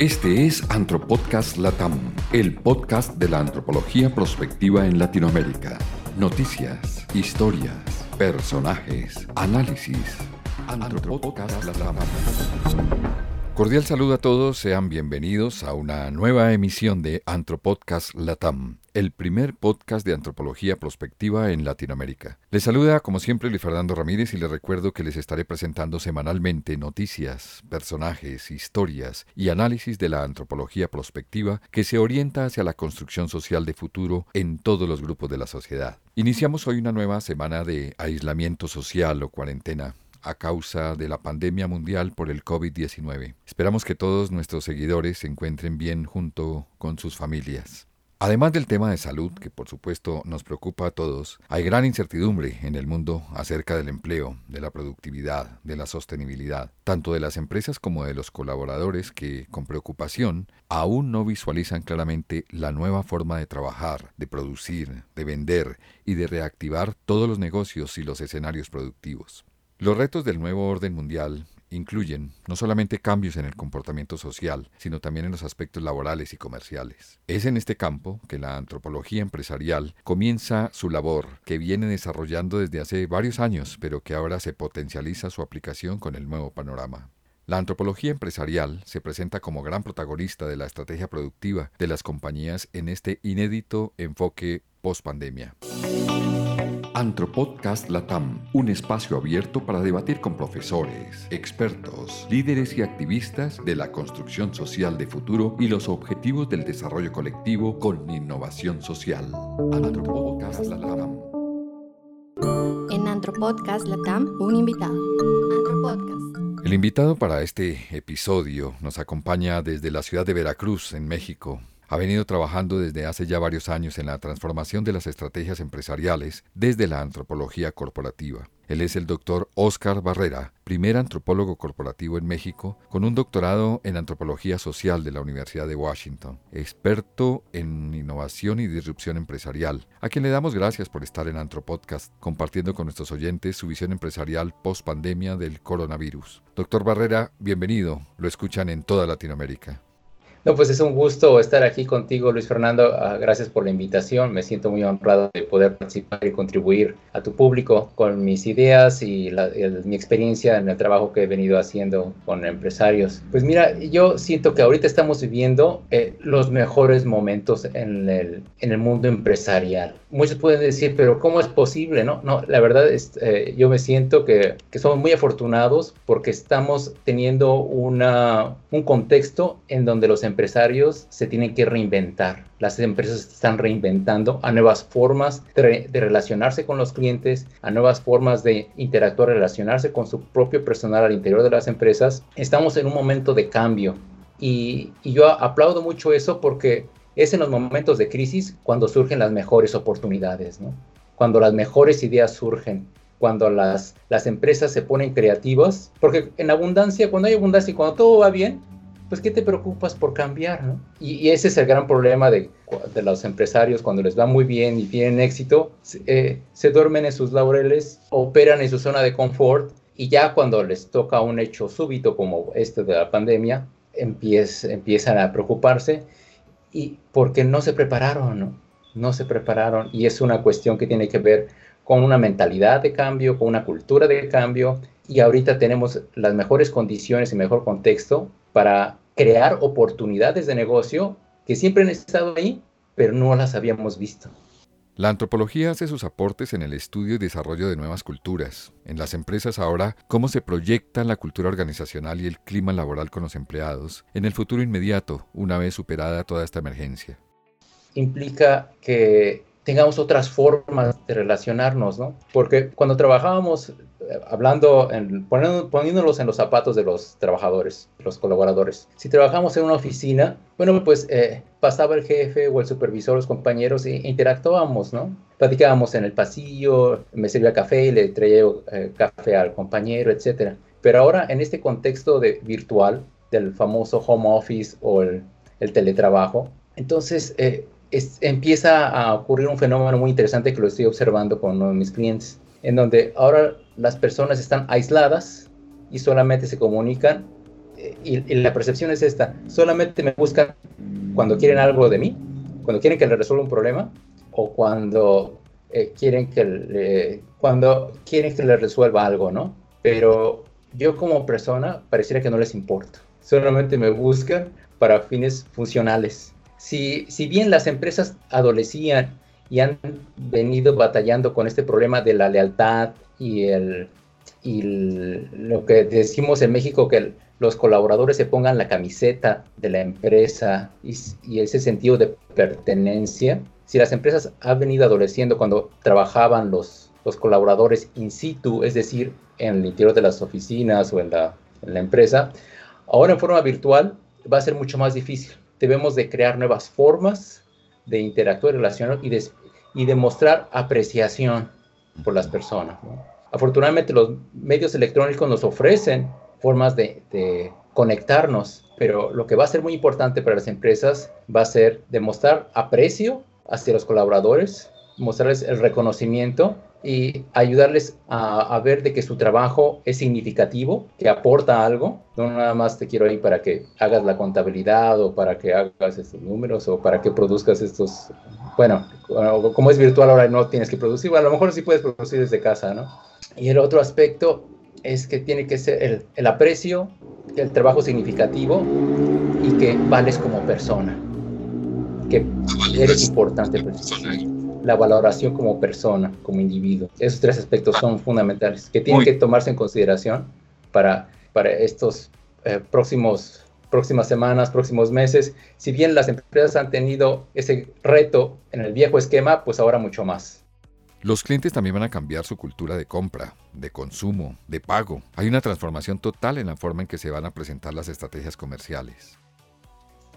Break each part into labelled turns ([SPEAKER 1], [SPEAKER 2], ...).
[SPEAKER 1] Este es Antropodcast Latam, el podcast de la antropología prospectiva en Latinoamérica. Noticias, historias, personajes, análisis. Antropodcast Latam. Cordial saludo a todos, sean bienvenidos a una nueva emisión de Antropodcast Latam, el primer podcast de antropología prospectiva en Latinoamérica. Les saluda como siempre Luis Fernando Ramírez y les recuerdo que les estaré presentando semanalmente noticias, personajes, historias y análisis de la antropología prospectiva que se orienta hacia la construcción social de futuro en todos los grupos de la sociedad. Iniciamos hoy una nueva semana de aislamiento social o cuarentena a causa de la pandemia mundial por el COVID-19. Esperamos que todos nuestros seguidores se encuentren bien junto con sus familias. Además del tema de salud, que por supuesto nos preocupa a todos, hay gran incertidumbre en el mundo acerca del empleo, de la productividad, de la sostenibilidad, tanto de las empresas como de los colaboradores que, con preocupación, aún no visualizan claramente la nueva forma de trabajar, de producir, de vender y de reactivar todos los negocios y los escenarios productivos. Los retos del nuevo orden mundial incluyen no solamente cambios en el comportamiento social, sino también en los aspectos laborales y comerciales. Es en este campo que la antropología empresarial comienza su labor, que viene desarrollando desde hace varios años, pero que ahora se potencializa su aplicación con el nuevo panorama. La antropología empresarial se presenta como gran protagonista de la estrategia productiva de las compañías en este inédito enfoque post-pandemia. Antropodcast Latam, un espacio abierto para debatir con profesores, expertos, líderes y activistas de la construcción social de futuro y los objetivos del desarrollo colectivo con innovación social. Antropodcast Latam.
[SPEAKER 2] En Antropodcast Latam, un invitado. Antropodcast.
[SPEAKER 1] El invitado para este episodio nos acompaña desde la ciudad de Veracruz, en México, ha venido trabajando desde hace ya varios años en la transformación de las estrategias empresariales desde la antropología corporativa. Él es el doctor Oscar Barrera, primer antropólogo corporativo en México, con un doctorado en antropología social de la Universidad de Washington, experto en innovación y disrupción empresarial, a quien le damos gracias por estar en Antropodcast, compartiendo con nuestros oyentes su visión empresarial post pandemia del coronavirus. Doctor Barrera, bienvenido, lo escuchan en toda Latinoamérica.
[SPEAKER 3] No, pues es un gusto estar aquí contigo, Luis Fernando. Ah, gracias por la invitación. Me siento muy honrado de poder participar y contribuir a tu público con mis ideas y mi experiencia en el trabajo que he venido haciendo con empresarios. Pues mira, yo siento que ahorita estamos viviendo eh, los mejores momentos en el, en el mundo empresarial. Muchos pueden decir, pero ¿cómo es posible? No, no la verdad es, eh, yo me siento que, que somos muy afortunados porque estamos teniendo una, un contexto en donde los empresarios se tienen que reinventar. Las empresas están reinventando a nuevas formas de, relacionarse con los clientes, a nuevas formas de interactuar, relacionarse con su propio personal al interior de las empresas. Estamos en un momento de cambio y, yo aplaudo mucho eso porque es en los momentos de crisis cuando surgen las mejores oportunidades, cuando las mejores ideas surgen, cuando las, las empresas se ponen creativas, porque en abundancia, cuando hay abundancia y cuando todo va bien, pues ¿qué te preocupas por cambiar? ¿no? Y, ese es el gran problema de, de, los empresarios cuando les va muy bien y tienen éxito, eh, se duermen en sus laureles, operan en su zona de confort y ya cuando les toca un hecho súbito como este de la pandemia, empiezan a preocuparse y porque no se prepararon, ¿no? No se prepararon y es una cuestión que tiene que ver con una mentalidad de cambio, con una cultura de cambio y ahorita tenemos las mejores condiciones y mejor contexto para crear oportunidades de negocio que siempre han estado ahí, pero no las habíamos visto.
[SPEAKER 1] La antropología hace sus aportes en el estudio y desarrollo de nuevas culturas. En las empresas ahora, cómo se proyecta la cultura organizacional y el clima laboral con los empleados en el futuro inmediato, una vez superada toda esta emergencia.
[SPEAKER 3] Implica que tengamos otras formas de relacionarnos, ¿no? Porque cuando trabajábamos hablando, en, poniéndolos en los zapatos de los trabajadores, los colaboradores. Si trabajamos en una oficina, bueno, pues eh, pasaba el jefe o el supervisor, los compañeros e interactuábamos, ¿no? Platicábamos en el pasillo, me servía café y le traía eh, café al compañero, etc. Pero ahora, en este contexto de, virtual, del famoso home office o el, teletrabajo, entonces eh, empieza a ocurrir un fenómeno muy interesante que lo estoy observando con uno de mis clientes en donde ahora las personas están aisladas y solamente se comunican y, la percepción es esta, solamente me buscan cuando quieren algo de mí, cuando quieren que les resuelva un problema o cuando eh, quieren que le, cuando quieren que les resuelva algo, ¿no? Pero yo como persona pareciera que no les importa, solamente me buscan para fines funcionales. Si, si bien las empresas adolecían y han venido batallando con este problema de la lealtad y el lo que decimos en México que los colaboradores se pongan la camiseta de la empresa y, ese sentido de pertenencia. Si las empresas han venido adoleciendo cuando trabajaban los, los colaboradores in situ, es decir, en el interior de las oficinas o en la empresa, ahora en forma virtual va a ser mucho más difícil. Debemos de crear nuevas formas de interactuar, relacionar y de, y demostrar apreciación por las personas. Afortunadamente los medios electrónicos nos ofrecen formas de, conectarnos, pero lo que va a ser muy importante para las empresas va a ser demostrar aprecio hacia los colaboradores, mostrarles el reconocimiento y ayudarles a, ver de que su trabajo es significativo, que aporta algo. No nada más te quiero ahí para que hagas la contabilidad o para que hagas estos números o para que produzcas estos... Bueno, como es virtual ahora no tienes que producir, a lo mejor sí puedes producir desde casa, ¿no? Y el otro aspecto es que tiene que ser el, el aprecio, el trabajo significativo y que vales como persona, que eres importante la valoración como persona, como individuo. Esos tres aspectos son fundamentales que tienen que tomarse en consideración para, para estos eh, próximos próximas semanas, próximos meses. Si bien las empresas han tenido ese reto en el viejo esquema, pues ahora mucho más.
[SPEAKER 1] Los clientes también van a cambiar su cultura de compra, de consumo, de pago. Hay una transformación total en la forma en que se van a presentar las estrategias comerciales.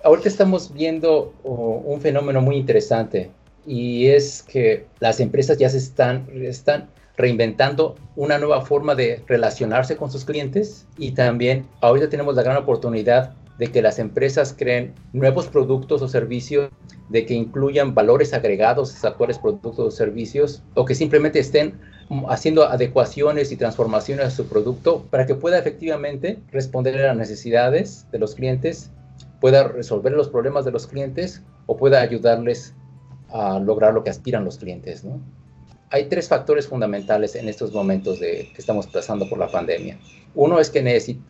[SPEAKER 3] Ahorita estamos viendo oh, un fenómeno muy interesante y es que las empresas ya se están, están reinventando una nueva forma de relacionarse con sus clientes y también ahorita tenemos la gran oportunidad de que las empresas creen nuevos productos o servicios, de que incluyan valores agregados a sus actuales productos o servicios, o que simplemente estén haciendo adecuaciones y transformaciones a su producto para que pueda efectivamente responder a las necesidades de los clientes, pueda resolver los problemas de los clientes o pueda ayudarles a lograr lo que aspiran los clientes. Hay tres factores fundamentales en estos momentos de, que estamos pasando por la pandemia. Uno es que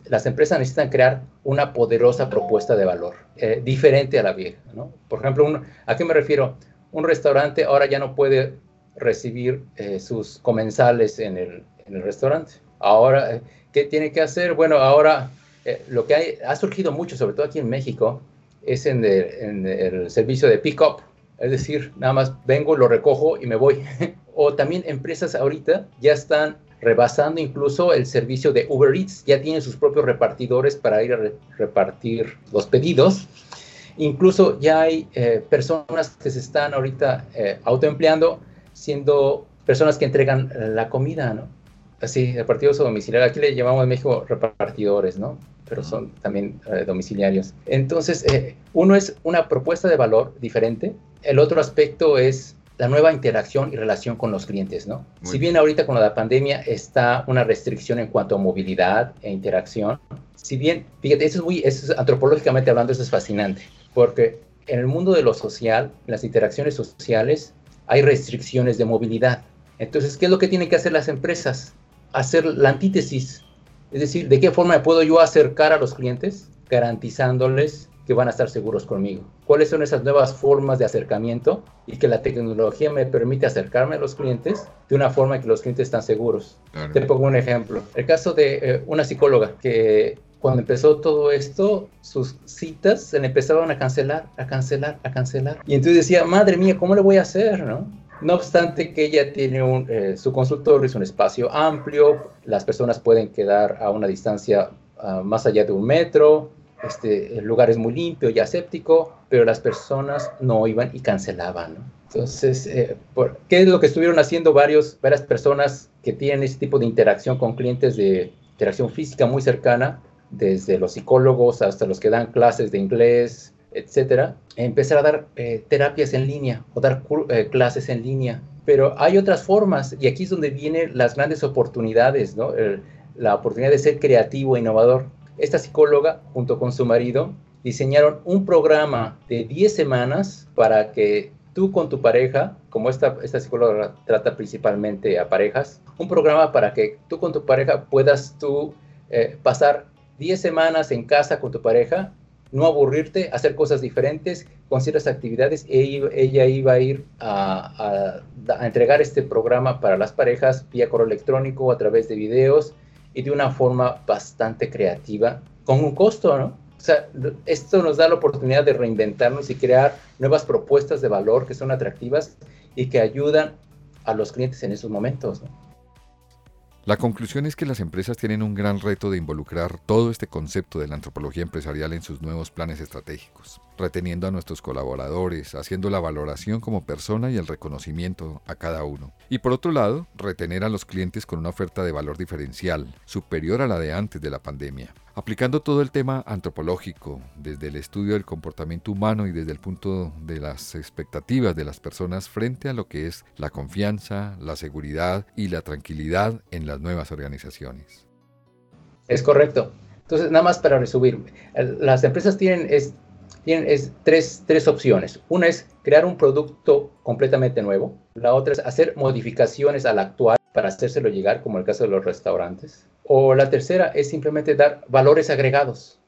[SPEAKER 3] las empresas necesitan crear una poderosa propuesta de valor, eh, diferente a la vieja. Por ejemplo, ¿a qué me refiero? Un restaurante ahora ya no puede recibir eh, sus comensales en el, en el restaurante. Ahora, eh, ¿qué tiene que hacer? Bueno, ahora lo que ha surgido mucho, sobre todo aquí en México, es en el servicio de pick-up. Es decir, nada más vengo, lo recojo y me voy. o también empresas ahorita ya están rebasando incluso el servicio de Uber Eats, ya tienen sus propios repartidores para ir a repartir los pedidos. Incluso ya hay eh, personas que se están ahorita eh, autoempleando siendo personas que entregan la comida, ¿no? Así, repartidos o domiciliarios. Aquí le llamamos en México repartidores, ¿no? Pero son también eh, domiciliarios. Entonces, uno es una propuesta de valor diferente. El otro aspecto es la nueva interacción y relación con los clientes, ¿no? si bien ahorita con la pandemia está una restricción en cuanto a movilidad e interacción, si bien, fíjate, eso es muy, eso antropológicamente hablando, eso es fascinante, porque en el mundo de lo social, en las interacciones sociales, hay restricciones de movilidad. Entonces, ¿qué es lo que tienen que hacer las empresas? Hacer la antítesis. Es decir, ¿de qué forma puedo yo acercar a los clientes garantizándoles que van a estar seguros conmigo. ¿Cuáles son esas nuevas formas de acercamiento y que la tecnología me permite acercarme a los clientes de una forma que los clientes están seguros? Te pongo un ejemplo. El caso de eh, una psicóloga que cuando empezó todo esto, sus citas se le empezaban a cancelar, a cancelar, a cancelar. Y entonces decía, madre mía, ¿cómo le voy a hacer? ¿no? No obstante que ella tiene un, eh, su consultorio, es un espacio amplio, las personas pueden quedar a una distancia ah, más allá de un metro, este, el lugar es muy limpio y aséptico, pero las personas no iban y cancelaban. Entonces, eh, ¿qué es lo que estuvieron haciendo varios, varias personas que tienen ese tipo de interacción con clientes de interacción física muy cercana, desde los psicólogos hasta los que dan clases de inglés, etcétera, empezar a dar eh, terapias en línea o dar eh, clases en línea. Pero hay otras formas y aquí es donde vienen las grandes oportunidades, ¿no? la oportunidad de ser creativo e innovador esta psicóloga, junto con su marido, diseñaron un programa de 10 semanas para que tú con tu pareja, como esta, esta psicóloga trata principalmente a parejas, un programa para que tú con tu pareja puedas tú eh, pasar 10 semanas en casa con tu pareja, no aburrirte, hacer cosas diferentes con ciertas actividades. Ella, ella iba a ir a, a, entregar este programa para las parejas vía correo electrónico, a través de videos y de una forma bastante creativa, con un costo, ¿no? O sea, esto nos da la oportunidad de reinventarnos y crear nuevas propuestas de valor que son atractivas y que ayudan a los clientes en esos momentos.
[SPEAKER 1] La conclusión es que las empresas tienen un gran reto de involucrar todo este concepto de la antropología empresarial en sus nuevos planes estratégicos, reteniendo a nuestros colaboradores, haciendo la valoración como persona y el reconocimiento a cada uno. Y por otro lado, retener a los clientes con una oferta de valor diferencial, superior a la de antes de la pandemia, aplicando todo el tema antropológico, desde el estudio del comportamiento humano y desde el punto de las expectativas de las personas frente a lo que es la confianza, la seguridad y la tranquilidad en las nuevas organizaciones.
[SPEAKER 3] Es correcto. Entonces, nada más para resumir, las empresas tienen, tienen tres, tres opciones. Una es crear un producto completamente nuevo. La otra es hacer modificaciones al actual para hacérselo llegar, como el caso de los restaurantes. O la tercera es simplemente dar valores agregados.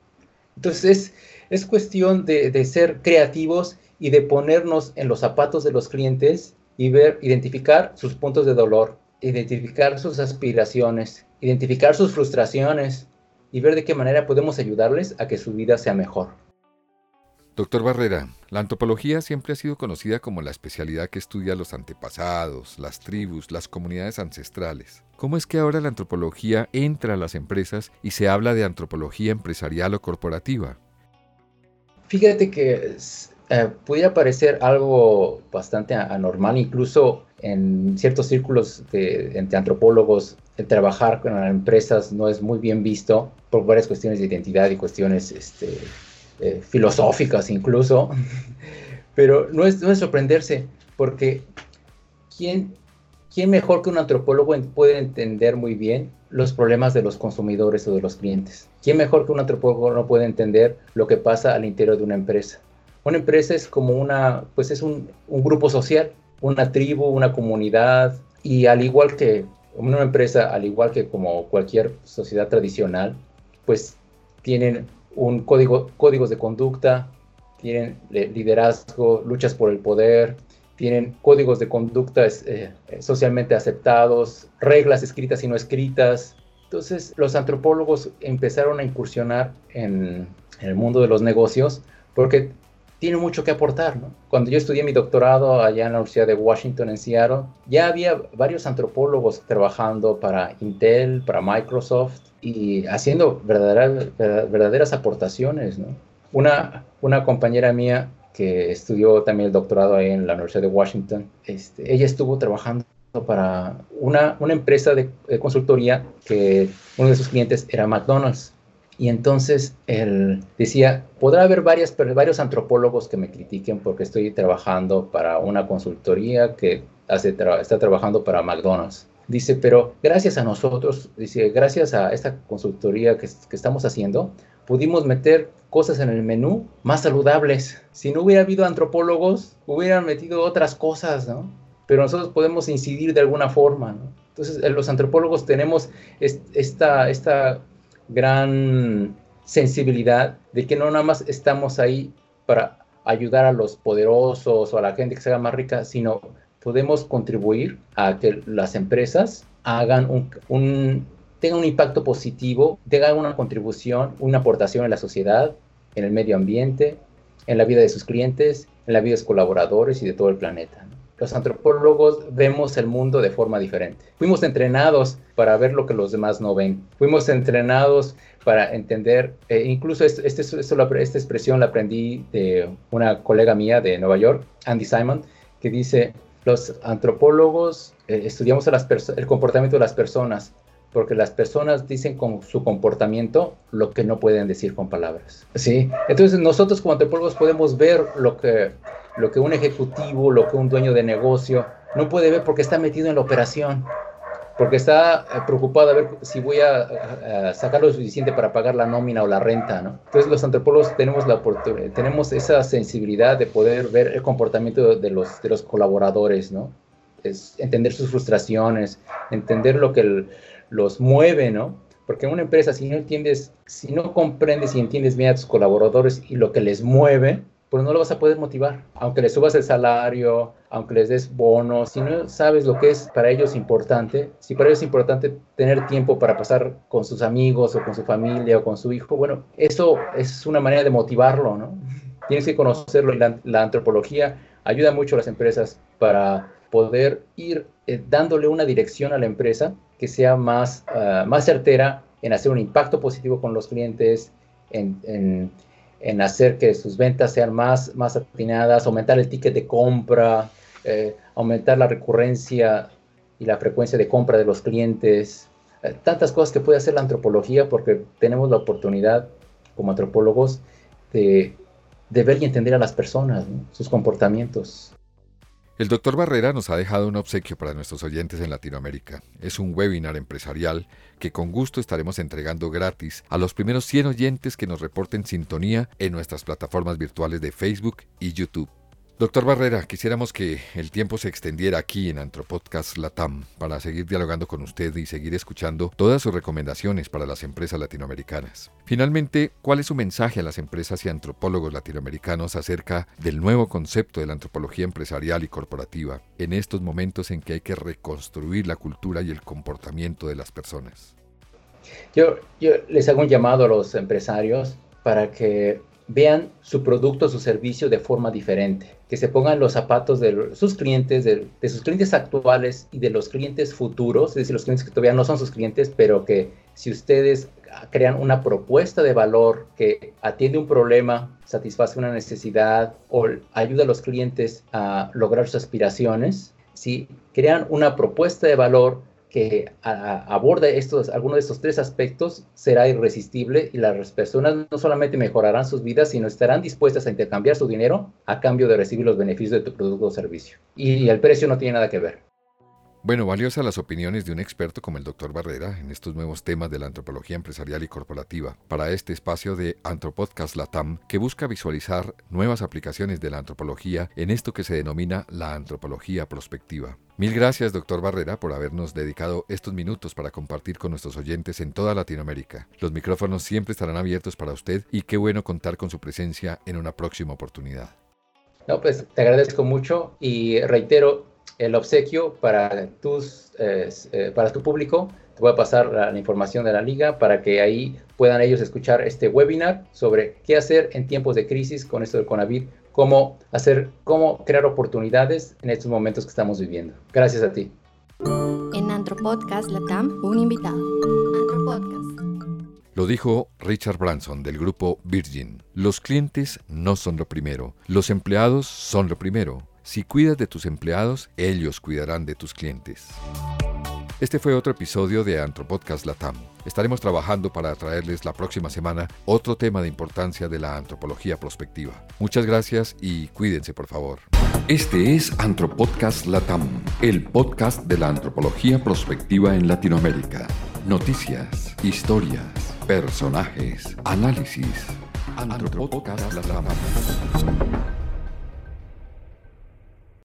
[SPEAKER 3] Entonces es, cuestión de, ser creativos y de ponernos en los zapatos de los clientes y ver, identificar sus puntos de dolor, identificar sus aspiraciones, identificar sus frustraciones y ver de qué manera podemos ayudarles a que su vida sea mejor.
[SPEAKER 1] Doctor Barrera, la antropología siempre ha sido conocida como la especialidad que estudia los antepasados, las tribus, las comunidades ancestrales. ¿Cómo es que ahora la antropología entra a las empresas y se habla de antropología empresarial o corporativa?
[SPEAKER 3] Fíjate que eh, pudiera parecer algo bastante anormal, incluso en ciertos círculos de, entre antropólogos, el trabajar con empresas no es muy bien visto por varias cuestiones de identidad y cuestiones este, eh, filosóficas incluso, pero no es, no es sorprenderse, porque ¿quién, ¿quién mejor que un antropólogo puede entender muy bien los problemas de los consumidores o de los clientes? ¿Quién mejor que un antropólogo no puede entender lo que pasa al interior de una empresa? Una empresa es como una, pues es un, un grupo social, una tribu, una comunidad, y al igual que una empresa, al igual que como cualquier sociedad tradicional, pues tienen un código, códigos de conducta, tienen liderazgo, luchas por el poder, tienen códigos de conducta eh, socialmente aceptados, reglas escritas y no escritas. Entonces los antropólogos empezaron a incursionar en, en el mundo de los negocios porque tiene mucho que aportar. Cuando yo estudié mi doctorado allá en la Universidad de Washington, en Seattle, ya había varios antropólogos trabajando para Intel, para Microsoft y haciendo verdaderas, verdaderas aportaciones. Una, una compañera mía que estudió también el doctorado ahí en la Universidad de Washington, este, ella estuvo trabajando para una, una empresa de, de, consultoría que uno de sus clientes era McDonald's. Y entonces él decía, podrá haber varias, varios antropólogos que me critiquen porque estoy trabajando para una consultoría que hace está trabajando para McDonald's. Dice, pero gracias a nosotros, dice, gracias a esta consultoría que, que estamos haciendo, pudimos meter cosas en el menú más saludables. Si no hubiera habido antropólogos, hubieran metido otras cosas, ¿no? Pero nosotros podemos incidir de alguna forma, ¿no? Entonces, los antropólogos tenemos esta, esta gran sensibilidad de que no nada más estamos ahí para ayudar a los poderosos o a la gente que se haga más rica, sino podemos contribuir a que las empresas hagan un, tengan un impacto positivo, tengan una contribución, una aportación en la sociedad, en el medio ambiente, en la vida de sus clientes, en la vida de sus colaboradores y de todo el planeta los antropólogos vemos el mundo de forma diferente. Fuimos entrenados para ver lo que los demás no ven. Fuimos entrenados para entender, eh, incluso este, este, esta expresión la aprendí de una colega mía de Nueva York, Andy Simon, que dice, los antropólogos eh, estudiamos el comportamiento de las personas, porque las personas dicen con su comportamiento lo que no pueden decir con palabras. ¿sí? Entonces nosotros como antropólogos podemos ver lo que lo que un ejecutivo, lo que un dueño de negocio no puede ver porque está metido en la operación. Porque está eh, preocupado a ver si voy a, sacar lo suficiente para pagar la nómina o la renta, ¿no? Entonces los antropólogos tenemos la oportunidad, tenemos esa sensibilidad de poder ver el comportamiento de los, de los colaboradores, ¿no? Es entender sus frustraciones, entender lo que los mueve, ¿no? Porque en una empresa, si no entiendes, si no comprendes y entiendes bien a tus colaboradores y lo que les mueve, pues no lo vas a poder motivar. Aunque les subas el salario, aunque les des bonos, si no sabes lo que es para ellos importante, si para ellos es importante tener tiempo para pasar con sus amigos o con su familia o con su hijo, bueno, eso es una manera de motivarlo, ¿no? Tienes que conocerlo y la, antropología ayuda mucho a las empresas para poder ir eh, dándole una dirección a la empresa que sea más, ah, más certera en hacer un impacto positivo con los clientes, en, en, hacer que sus ventas sean más, más atinadas, aumentar el ticket de compra, eh, aumentar la recurrencia y la frecuencia de compra de los clientes. Eh, tantas cosas que puede hacer la antropología porque tenemos la oportunidad como antropólogos de ver y entender a las personas, sus comportamientos.
[SPEAKER 1] El doctor Barrera nos ha dejado un obsequio para nuestros oyentes en Latinoamérica. Es un webinar empresarial que con gusto estaremos entregando gratis a los primeros 100 oyentes que nos reporten sintonía en nuestras plataformas virtuales de Facebook y YouTube. Doctor Barrera, quisiéramos que el tiempo se extendiera aquí en Antropodcast Latam para seguir dialogando con usted y seguir escuchando todas sus recomendaciones para las empresas latinoamericanas. Finalmente, ¿cuál es su mensaje a las empresas y antropólogos latinoamericanos acerca del nuevo concepto de la antropología empresarial y corporativa en estos momentos en que hay que reconstruir la cultura y el comportamiento de las personas?
[SPEAKER 3] Yo, yo les hago un llamado a los empresarios para que vean su producto, su servicio de forma diferente, que se pongan los zapatos de sus clientes, de, sus clientes actuales y de los clientes futuros, es decir, los clientes que todavía no son sus clientes, pero que si ustedes crean una propuesta de valor que atiende un problema, satisface una necesidad o ayuda a los clientes a lograr sus aspiraciones, si crean una propuesta de valor que aborde estos, algunos de estos tres aspectos será irresistible y las personas no solamente mejorarán sus vidas, sino estarán dispuestas a intercambiar su dinero a cambio de recibir los beneficios de tu producto o servicio. Y el precio no tiene nada que ver.
[SPEAKER 1] Bueno, valiosas las opiniones de un experto como el doctor Barrera en estos nuevos temas de la antropología empresarial y corporativa para este espacio de Antropodcast Latam que busca visualizar nuevas aplicaciones de la antropología en esto que se denomina la antropología prospectiva. Mil gracias, doctor Barrera, por habernos dedicado estos minutos para compartir con nuestros oyentes en toda Latinoamérica. Los micrófonos siempre estarán abiertos para usted y qué bueno contar con su presencia en una próxima oportunidad.
[SPEAKER 3] No, pues te agradezco mucho y reitero el obsequio para, tus, eh, eh, para tu público. Te voy a pasar la, información de la liga para que ahí puedan ellos escuchar este webinar sobre qué hacer en tiempos de crisis con esto del Conavid, cómo hacer, cómo crear oportunidades en estos momentos que estamos viviendo. Gracias a ti.
[SPEAKER 2] En Antropodcast Latam, un invitado. Antropodcast.
[SPEAKER 1] Lo dijo Richard Branson del grupo Virgin. Los clientes no son lo primero, los empleados son lo primero. Si cuidas de tus empleados, ellos cuidarán de tus clientes. Este fue otro episodio de Antropodcast Latam. Estaremos trabajando para traerles la próxima semana otro tema de importancia de la antropología prospectiva. Muchas gracias y cuídense por favor. Este es Antropodcast Latam, el podcast de la antropología prospectiva en Latinoamérica. Noticias, historias, personajes, análisis. Antropodcast Latam.